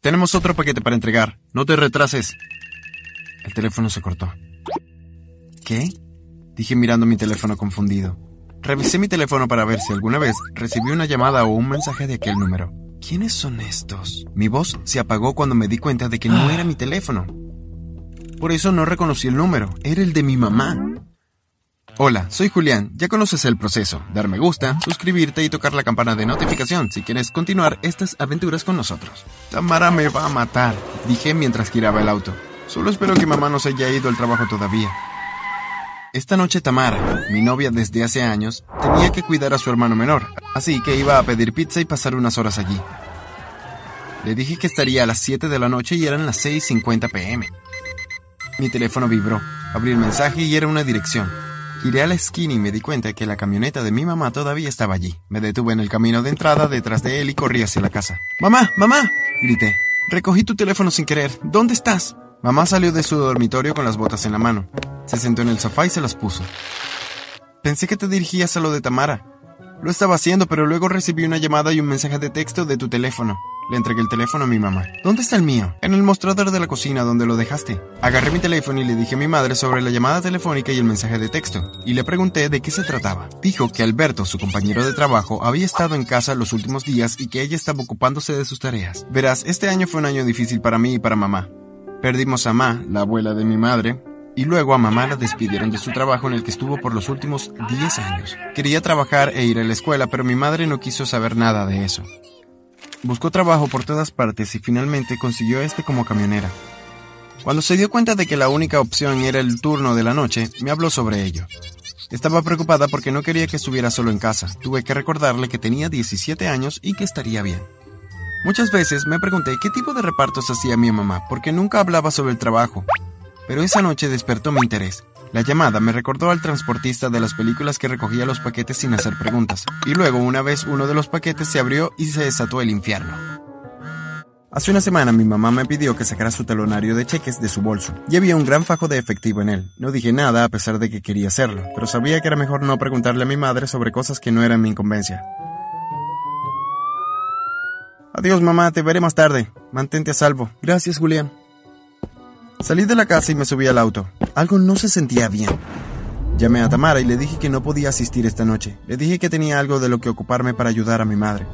Tenemos otro paquete para entregar. No te retrases. El teléfono se cortó. ¿Qué? Dije mirando mi teléfono confundido. Revisé mi teléfono para ver si alguna vez recibí una llamada o un mensaje de aquel número. ¿Quiénes son estos? Mi voz se apagó cuando me di cuenta de que no era mi teléfono. Por eso no reconocí el número. Era el de mi mamá. Hola, soy Julián. Ya conoces el proceso. Dar me gusta, suscribirte y tocar la campana de notificación si quieres continuar estas aventuras con nosotros. Tamara me va a matar, dije mientras giraba el auto. Solo espero que mamá no se haya ido al trabajo todavía. Esta noche Tamara, mi novia desde hace años, tenía que cuidar a su hermano menor, así que iba a pedir pizza y pasar unas horas allí. Le dije que estaría a las 7 de la noche y eran las 6.50 pm. Mi teléfono vibró, abrí el mensaje y era una dirección. Giré a la esquina y me di cuenta que la camioneta de mi mamá todavía estaba allí. Me detuve en el camino de entrada detrás de él y corrí hacia la casa. ¡Mamá! ¡Mamá! grité. Recogí tu teléfono sin querer. ¿Dónde estás? Mamá salió de su dormitorio con las botas en la mano. Se sentó en el sofá y se las puso. Pensé que te dirigías a lo de Tamara. Lo estaba haciendo, pero luego recibí una llamada y un mensaje de texto de tu teléfono. Le entregué el teléfono a mi mamá. ¿Dónde está el mío? En el mostrador de la cocina donde lo dejaste. Agarré mi teléfono y le dije a mi madre sobre la llamada telefónica y el mensaje de texto, y le pregunté de qué se trataba. Dijo que Alberto, su compañero de trabajo, había estado en casa los últimos días y que ella estaba ocupándose de sus tareas. Verás, este año fue un año difícil para mí y para mamá. Perdimos a Ma, la abuela de mi madre, y luego a mamá la despidieron de su trabajo en el que estuvo por los últimos 10 años. Quería trabajar e ir a la escuela, pero mi madre no quiso saber nada de eso. Buscó trabajo por todas partes y finalmente consiguió este como camionera. Cuando se dio cuenta de que la única opción era el turno de la noche, me habló sobre ello. Estaba preocupada porque no quería que estuviera solo en casa. Tuve que recordarle que tenía 17 años y que estaría bien. Muchas veces me pregunté qué tipo de repartos hacía mi mamá, porque nunca hablaba sobre el trabajo. Pero esa noche despertó mi interés. La llamada me recordó al transportista de las películas que recogía los paquetes sin hacer preguntas. Y luego una vez uno de los paquetes se abrió y se desató el infierno. Hace una semana mi mamá me pidió que sacara su talonario de cheques de su bolso, y había un gran fajo de efectivo en él. No dije nada a pesar de que quería hacerlo, pero sabía que era mejor no preguntarle a mi madre sobre cosas que no eran mi incumbencia. Adiós mamá, te veré más tarde. Mantente a salvo. Gracias Julián. Salí de la casa y me subí al auto. Algo no se sentía bien. Llamé a Tamara y le dije que no podía asistir esta noche. Le dije que tenía algo de lo que ocuparme para ayudar a mi madre.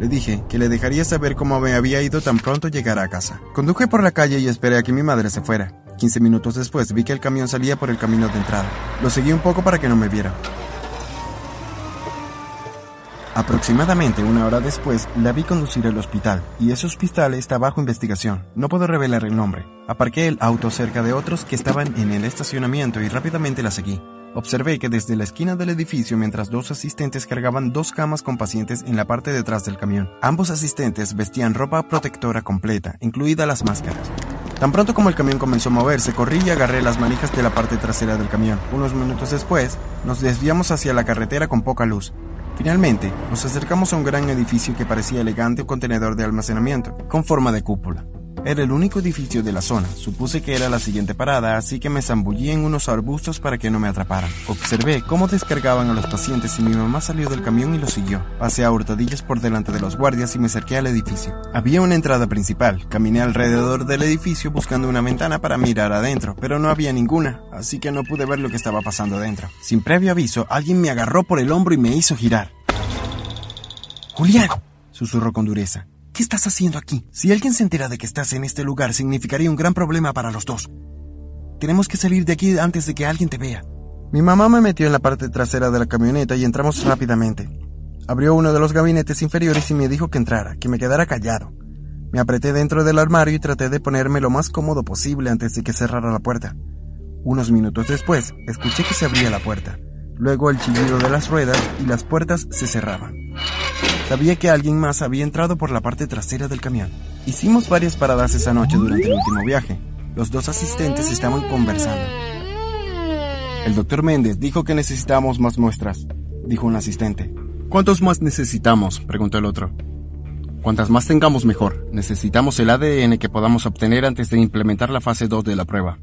Le dije que le dejaría saber cómo me había ido tan pronto llegara a casa. Conduje por la calle y esperé a que mi madre se fuera. 15 minutos después vi que el camión salía por el camino de entrada. Lo seguí un poco para que no me viera. Aproximadamente una hora después la vi conducir al hospital, y ese hospital está bajo investigación. No puedo revelar el nombre. Aparqué el auto cerca de otros que estaban en el estacionamiento y rápidamente la seguí. Observé que desde la esquina del edificio mientras dos asistentes cargaban dos camas con pacientes en la parte de atrás del camión. Ambos asistentes vestían ropa protectora completa, incluidas las máscaras. Tan pronto como el camión comenzó a moverse, corrí y agarré las manijas de la parte trasera del camión. Unos minutos después, nos desviamos hacia la carretera con poca luz. Finalmente, nos acercamos a un gran edificio que parecía elegante contenedor de almacenamiento, con forma de cúpula. Era el único edificio de la zona. Supuse que era la siguiente parada, así que me zambullí en unos arbustos para que no me atraparan. Observé cómo descargaban a los pacientes y mi mamá salió del camión y lo siguió. Pasé a hurtadillas por delante de los guardias y me acerqué al edificio. Había una entrada principal. Caminé alrededor del edificio buscando una ventana para mirar adentro, pero no había ninguna, así que no pude ver lo que estaba pasando dentro. Sin previo aviso, alguien me agarró por el hombro y me hizo girar. Julián, susurró con dureza. ¿Qué estás haciendo aquí? Si alguien se entera de que estás en este lugar, significaría un gran problema para los dos. Tenemos que salir de aquí antes de que alguien te vea. Mi mamá me metió en la parte trasera de la camioneta y entramos rápidamente. Abrió uno de los gabinetes inferiores y me dijo que entrara, que me quedara callado. Me apreté dentro del armario y traté de ponerme lo más cómodo posible antes de que cerrara la puerta. Unos minutos después, escuché que se abría la puerta, luego el chillido de las ruedas y las puertas se cerraban. Sabía que alguien más había entrado por la parte trasera del camión. Hicimos varias paradas esa noche durante el último viaje. Los dos asistentes estaban conversando. El doctor Méndez dijo que necesitábamos más muestras, dijo un asistente. ¿Cuántos más necesitamos? preguntó el otro. Cuantas más tengamos mejor. Necesitamos el ADN que podamos obtener antes de implementar la fase 2 de la prueba.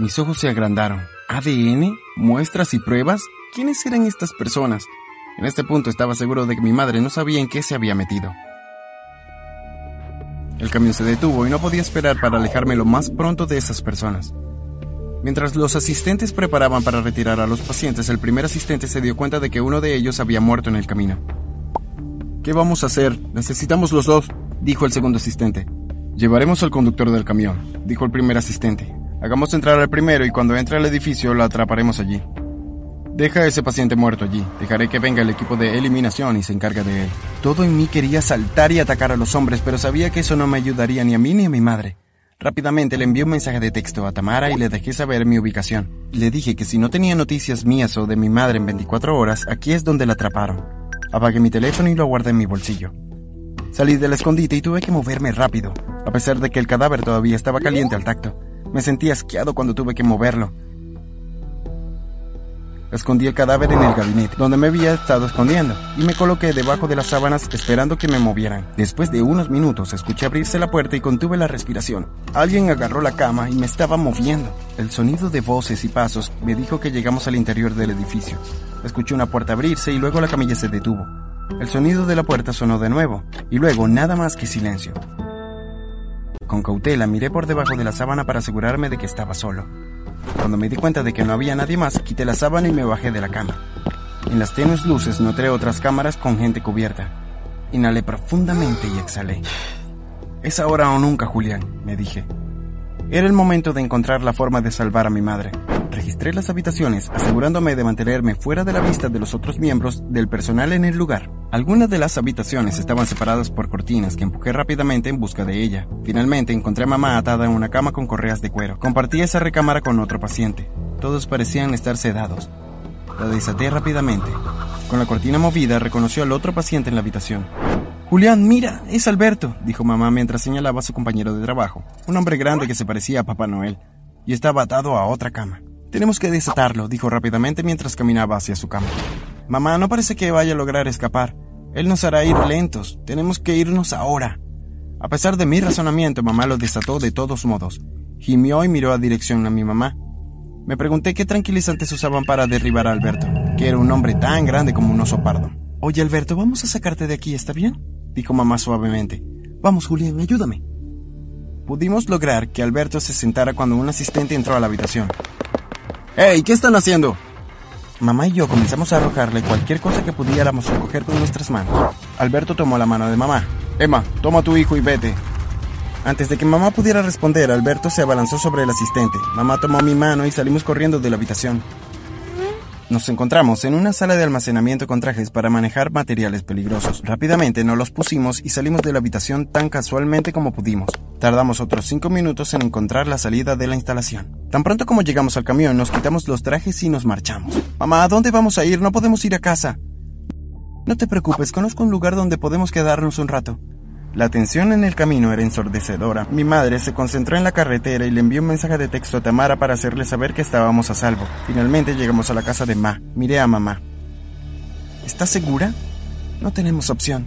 Mis ojos se agrandaron. ¿ADN? ¿Muestras y pruebas? ¿Quiénes eran estas personas? En este punto estaba seguro de que mi madre no sabía en qué se había metido. El camión se detuvo y no podía esperar para alejarme lo más pronto de esas personas. Mientras los asistentes preparaban para retirar a los pacientes, el primer asistente se dio cuenta de que uno de ellos había muerto en el camino. ¿Qué vamos a hacer? Necesitamos los dos, dijo el segundo asistente. Llevaremos al conductor del camión, dijo el primer asistente. Hagamos entrar al primero y cuando entre al edificio lo atraparemos allí. Deja a ese paciente muerto allí. Dejaré que venga el equipo de eliminación y se encargue de él. Todo en mí quería saltar y atacar a los hombres, pero sabía que eso no me ayudaría ni a mí ni a mi madre. Rápidamente le envié un mensaje de texto a Tamara y le dejé saber mi ubicación. Le dije que si no tenía noticias mías o de mi madre en 24 horas, aquí es donde la atraparon. Apagué mi teléfono y lo guardé en mi bolsillo. Salí del escondite y tuve que moverme rápido, a pesar de que el cadáver todavía estaba caliente al tacto. Me sentí asqueado cuando tuve que moverlo. Escondí el cadáver en el gabinete, donde me había estado escondiendo, y me coloqué debajo de las sábanas esperando que me movieran. Después de unos minutos escuché abrirse la puerta y contuve la respiración. Alguien agarró la cama y me estaba moviendo. El sonido de voces y pasos me dijo que llegamos al interior del edificio. Escuché una puerta abrirse y luego la camilla se detuvo. El sonido de la puerta sonó de nuevo, y luego nada más que silencio. Con cautela miré por debajo de la sábana para asegurarme de que estaba solo. Cuando me di cuenta de que no había nadie más, quité la sábana y me bajé de la cama. En las tenues luces noté otras cámaras con gente cubierta. Inhalé profundamente y exhalé. Es ahora o nunca, Julián, me dije. Era el momento de encontrar la forma de salvar a mi madre. Registré las habitaciones, asegurándome de mantenerme fuera de la vista de los otros miembros del personal en el lugar. Algunas de las habitaciones estaban separadas por cortinas que empujé rápidamente en busca de ella. Finalmente encontré a mamá atada en una cama con correas de cuero. Compartí esa recámara con otro paciente. Todos parecían estar sedados. La desaté rápidamente. Con la cortina movida reconoció al otro paciente en la habitación. Julián, mira, es Alberto, dijo mamá mientras señalaba a su compañero de trabajo, un hombre grande que se parecía a Papá Noel, y estaba atado a otra cama. Tenemos que desatarlo, dijo rápidamente mientras caminaba hacia su cama. Mamá, no parece que vaya a lograr escapar. Él nos hará ir lentos. Tenemos que irnos ahora. A pesar de mi razonamiento, mamá lo desató de todos modos. Gimió y miró a dirección a mi mamá. Me pregunté qué tranquilizantes usaban para derribar a Alberto, que era un hombre tan grande como un oso pardo. Oye, Alberto, vamos a sacarte de aquí, ¿está bien? dijo mamá suavemente. Vamos, Julián, ayúdame. Pudimos lograr que Alberto se sentara cuando un asistente entró a la habitación. ¡Hey! ¿Qué están haciendo? Mamá y yo comenzamos a arrojarle cualquier cosa que pudiéramos recoger con nuestras manos. Alberto tomó la mano de mamá. Emma, toma a tu hijo y vete. Antes de que mamá pudiera responder, Alberto se abalanzó sobre el asistente. Mamá tomó mi mano y salimos corriendo de la habitación. Nos encontramos en una sala de almacenamiento con trajes para manejar materiales peligrosos. Rápidamente nos los pusimos y salimos de la habitación tan casualmente como pudimos. Tardamos otros cinco minutos en encontrar la salida de la instalación. Tan pronto como llegamos al camión, nos quitamos los trajes y nos marchamos. Mamá, ¿a dónde vamos a ir? No podemos ir a casa. No te preocupes, conozco un lugar donde podemos quedarnos un rato. La tensión en el camino era ensordecedora. Mi madre se concentró en la carretera y le envió un mensaje de texto a Tamara para hacerle saber que estábamos a salvo. Finalmente llegamos a la casa de Ma. Miré a mamá. ¿Estás segura? No tenemos opción.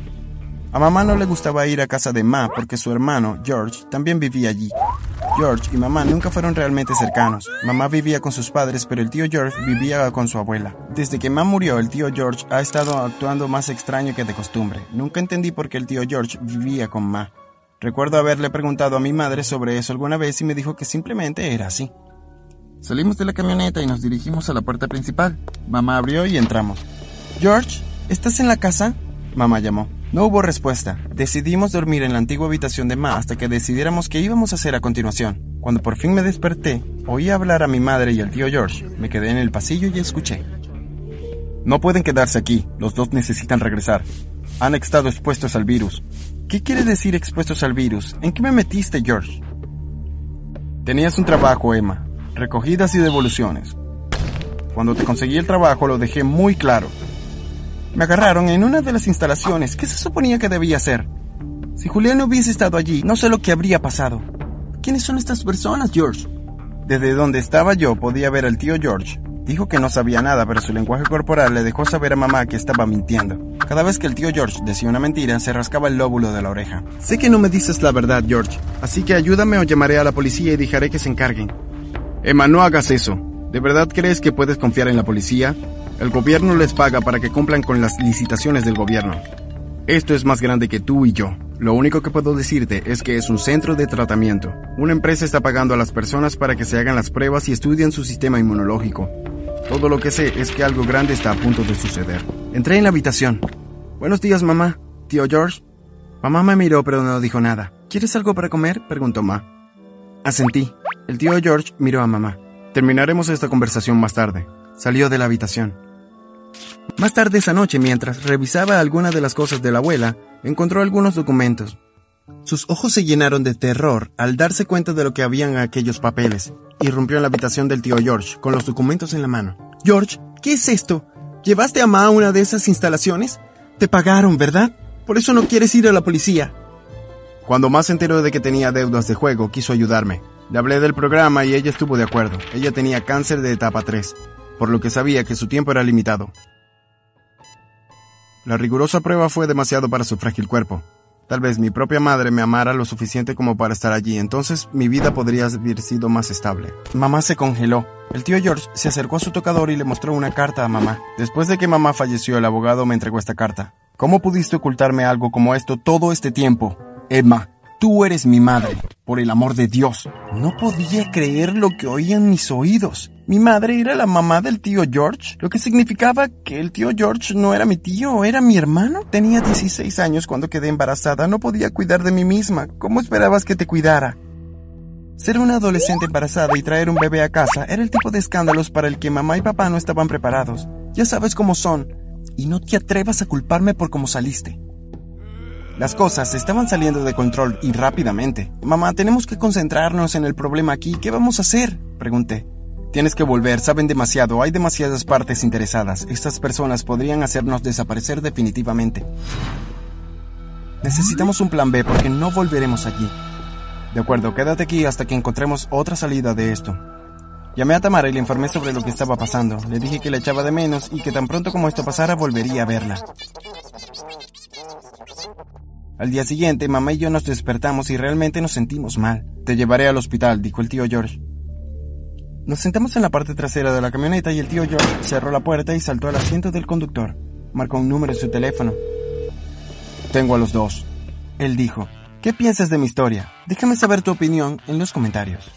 A mamá no le gustaba ir a casa de Ma porque su hermano, George, también vivía allí. George y mamá nunca fueron realmente cercanos. Mamá vivía con sus padres, pero el tío George vivía con su abuela. Desde que Ma murió, el tío George ha estado actuando más extraño que de costumbre. Nunca entendí por qué el tío George vivía con Ma. Recuerdo haberle preguntado a mi madre sobre eso alguna vez y me dijo que simplemente era así. Salimos de la camioneta y nos dirigimos a la puerta principal. Mamá abrió y entramos. George, ¿estás en la casa? Mamá llamó. No hubo respuesta. Decidimos dormir en la antigua habitación de Ma hasta que decidiéramos qué íbamos a hacer a continuación. Cuando por fin me desperté, oí hablar a mi madre y al tío George. Me quedé en el pasillo y escuché. No pueden quedarse aquí, los dos necesitan regresar. Han estado expuestos al virus. ¿Qué quiere decir expuestos al virus? ¿En qué me metiste, George? Tenías un trabajo, Emma. Recogidas y devoluciones. Cuando te conseguí el trabajo lo dejé muy claro. Me agarraron en una de las instalaciones. ¿Qué se suponía que debía hacer? Si Julián no hubiese estado allí, no sé lo que habría pasado. ¿Quiénes son estas personas, George? Desde donde estaba yo podía ver al tío George. Dijo que no sabía nada, pero su lenguaje corporal le dejó saber a mamá que estaba mintiendo. Cada vez que el tío George decía una mentira, se rascaba el lóbulo de la oreja. Sé que no me dices la verdad, George, así que ayúdame o llamaré a la policía y dejaré que se encarguen. Emma, no hagas eso. ¿De verdad crees que puedes confiar en la policía? El gobierno les paga para que cumplan con las licitaciones del gobierno. Esto es más grande que tú y yo. Lo único que puedo decirte es que es un centro de tratamiento. Una empresa está pagando a las personas para que se hagan las pruebas y estudien su sistema inmunológico. Todo lo que sé es que algo grande está a punto de suceder. Entré en la habitación. Buenos días, mamá. Tío George. Mamá me miró pero no dijo nada. ¿Quieres algo para comer? preguntó Ma. Asentí. El tío George miró a mamá. Terminaremos esta conversación más tarde. Salió de la habitación. Más tarde esa noche, mientras revisaba algunas de las cosas de la abuela, encontró algunos documentos. Sus ojos se llenaron de terror al darse cuenta de lo que habían en aquellos papeles. Irrumpió en la habitación del tío George, con los documentos en la mano. George, ¿qué es esto? ¿Llevaste a Ma a una de esas instalaciones? Te pagaron, ¿verdad? Por eso no quieres ir a la policía. Cuando Ma se enteró de que tenía deudas de juego, quiso ayudarme. Le hablé del programa y ella estuvo de acuerdo. Ella tenía cáncer de etapa 3, por lo que sabía que su tiempo era limitado. La rigurosa prueba fue demasiado para su frágil cuerpo. Tal vez mi propia madre me amara lo suficiente como para estar allí, entonces mi vida podría haber sido más estable. Mamá se congeló. El tío George se acercó a su tocador y le mostró una carta a mamá. Después de que mamá falleció, el abogado me entregó esta carta. ¿Cómo pudiste ocultarme algo como esto todo este tiempo? Emma, Tú eres mi madre, por el amor de Dios. No podía creer lo que oían mis oídos. Mi madre era la mamá del tío George, lo que significaba que el tío George no era mi tío, era mi hermano. Tenía 16 años cuando quedé embarazada, no podía cuidar de mí misma. ¿Cómo esperabas que te cuidara? Ser una adolescente embarazada y traer un bebé a casa era el tipo de escándalos para el que mamá y papá no estaban preparados. Ya sabes cómo son. Y no te atrevas a culparme por cómo saliste. Las cosas estaban saliendo de control y rápidamente. Mamá, tenemos que concentrarnos en el problema aquí. ¿Qué vamos a hacer? Pregunté. Tienes que volver, saben demasiado, hay demasiadas partes interesadas. Estas personas podrían hacernos desaparecer definitivamente. Necesitamos un plan B porque no volveremos allí. De acuerdo, quédate aquí hasta que encontremos otra salida de esto. Llamé a Tamara y le informé sobre lo que estaba pasando. Le dije que la echaba de menos y que tan pronto como esto pasara volvería a verla. Al día siguiente, mamá y yo nos despertamos y realmente nos sentimos mal. Te llevaré al hospital, dijo el tío George. Nos sentamos en la parte trasera de la camioneta y el tío George cerró la puerta y saltó al asiento del conductor. Marcó un número en su teléfono. Tengo a los dos. Él dijo, ¿qué piensas de mi historia? Déjame saber tu opinión en los comentarios.